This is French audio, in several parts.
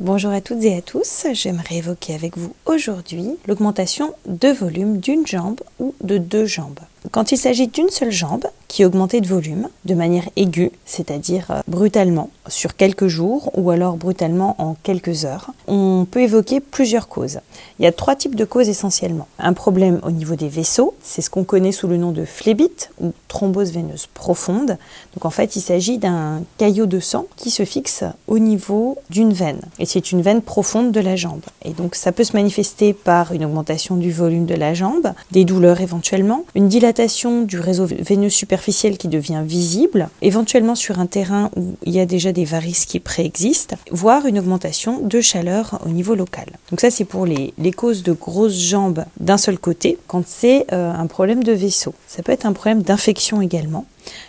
Bonjour à toutes et à tous, j'aimerais évoquer avec vous aujourd'hui l'augmentation de volume d'une jambe ou de deux jambes. Quand il s'agit d'une seule jambe qui est augmentée de volume de manière aiguë, c'est-à-dire euh, brutalement sur quelques jours ou alors brutalement en quelques heures, on peut évoquer plusieurs causes. Il y a trois types de causes essentiellement. Un problème au niveau des vaisseaux, c'est ce qu'on connaît sous le nom de phlébite ou thrombose veineuse profonde. Donc en fait, il s'agit d'un caillot de sang qui se fixe au niveau d'une veine et c'est une veine profonde de la jambe. Et donc ça peut se manifester par une augmentation du volume de la jambe, des douleurs éventuellement, une dilatation du réseau veineux superficiel qui devient visible, éventuellement sur un terrain où il y a déjà des varices qui préexistent, voire une augmentation de chaleur au niveau local. Donc ça c'est pour les, causes de grosses jambes d'un seul côté, quand c'est euh, un problème de vaisseau. Ça peut être un problème d'infection également.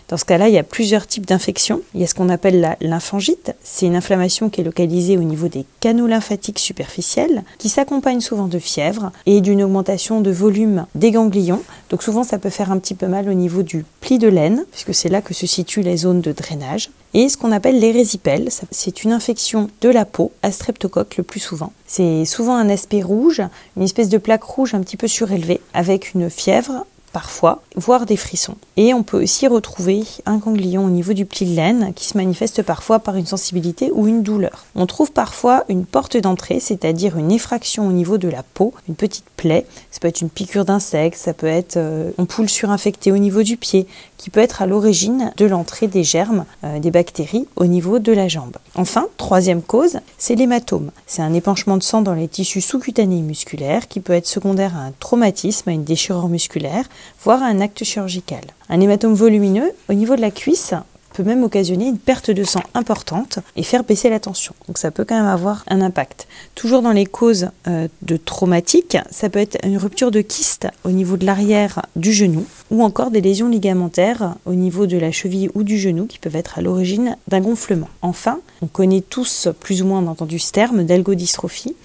Dans ce cas-là, il y a plusieurs types d'infections. Il y a ce qu'on appelle la lymphangite. C'est une inflammation qui est localisée au niveau des canaux lymphatiques superficiels, qui s'accompagne souvent de fièvre et d'une augmentation de volume des ganglions. Donc souvent, ça peut faire un petit peu mal au niveau du pli de laine, puisque c'est là que se situent les zones de drainage. Et ce qu'on appelle l'érésipèle, c'est une infection de la peau à streptocoque le plus souvent. C'est souvent un aspect rouge, une espèce de plaque rouge un petit peu surélevée, avec une fièvre, parfois, voire des frissons. Et on peut aussi retrouver un ganglion au niveau du pli de laine qui se manifeste parfois par une sensibilité ou une douleur. On trouve parfois une porte d'entrée, c'est-à-dire une effraction au niveau de la peau, une petite plaie. Ça peut être une piqûre d'insecte, ça peut être euh, une poule surinfectée au niveau du pied, qui peut être à l'origine de l'entrée des germes, euh, des bactéries au niveau de la jambe. Enfin, troisième cause, c'est l'hématome. C'est un épanchement de sang dans les tissus sous-cutanés musculaires qui peut être secondaire à un traumatisme, à une déchirure musculaire, voire un acte chirurgical. Un hématome volumineux au niveau de la cuisse peut même occasionner une perte de sang importante et faire baisser la tension. Donc ça peut quand même avoir un impact. Toujours dans les causes euh, de traumatiques, ça peut être une rupture de kyste au niveau de l'arrière du genou ou encore des lésions ligamentaires au niveau de la cheville ou du genou qui peuvent être à l'origine d'un gonflement. Enfin, on connaît tous plus ou moins entendu ce terme d'algodystrophie.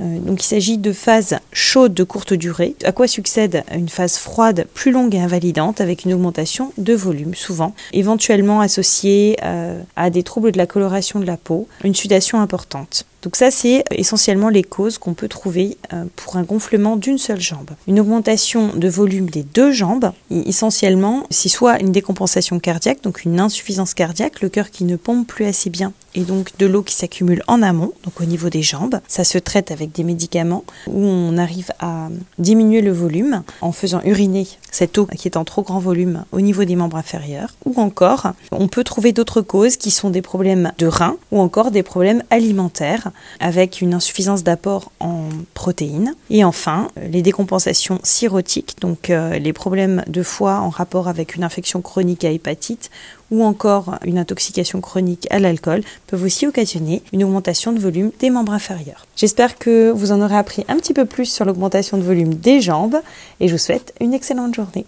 Euh, donc il s'agit de phases chaudes de courte durée, à quoi succède une phase froide plus longue et invalidante avec une augmentation de volume souvent, éventuellement associée euh, à des troubles de la coloration de la peau, une sudation importante. Donc ça, c'est essentiellement les causes qu'on peut trouver euh, pour un gonflement d'une seule jambe. Une augmentation de volume des deux jambes, essentiellement, c'est soit une décompensation cardiaque, donc une insuffisance cardiaque, le cœur qui ne pompe plus assez bien et donc de l'eau qui s'accumule en amont, donc au niveau des jambes. Ça se traite avec des médicaments où on arrive à diminuer le volume en faisant uriner cette eau qui est en trop grand volume au niveau des membres inférieurs. Ou encore, on peut trouver d'autres causes qui sont des problèmes de reins ou encore des problèmes alimentaires avec une insuffisance d'apport en protéines. Et enfin, les décompensations cirrhotiques, donc euh, les problèmes de foie en rapport avec une infection chronique à hépatite ou encore une intoxication chronique à l'alcool peuvent aussi occasionner une augmentation de volume des membres inférieurs. J'espère que vous en aurez appris un petit peu plus sur l'augmentation de volume des jambes et je vous souhaite une excellente journée.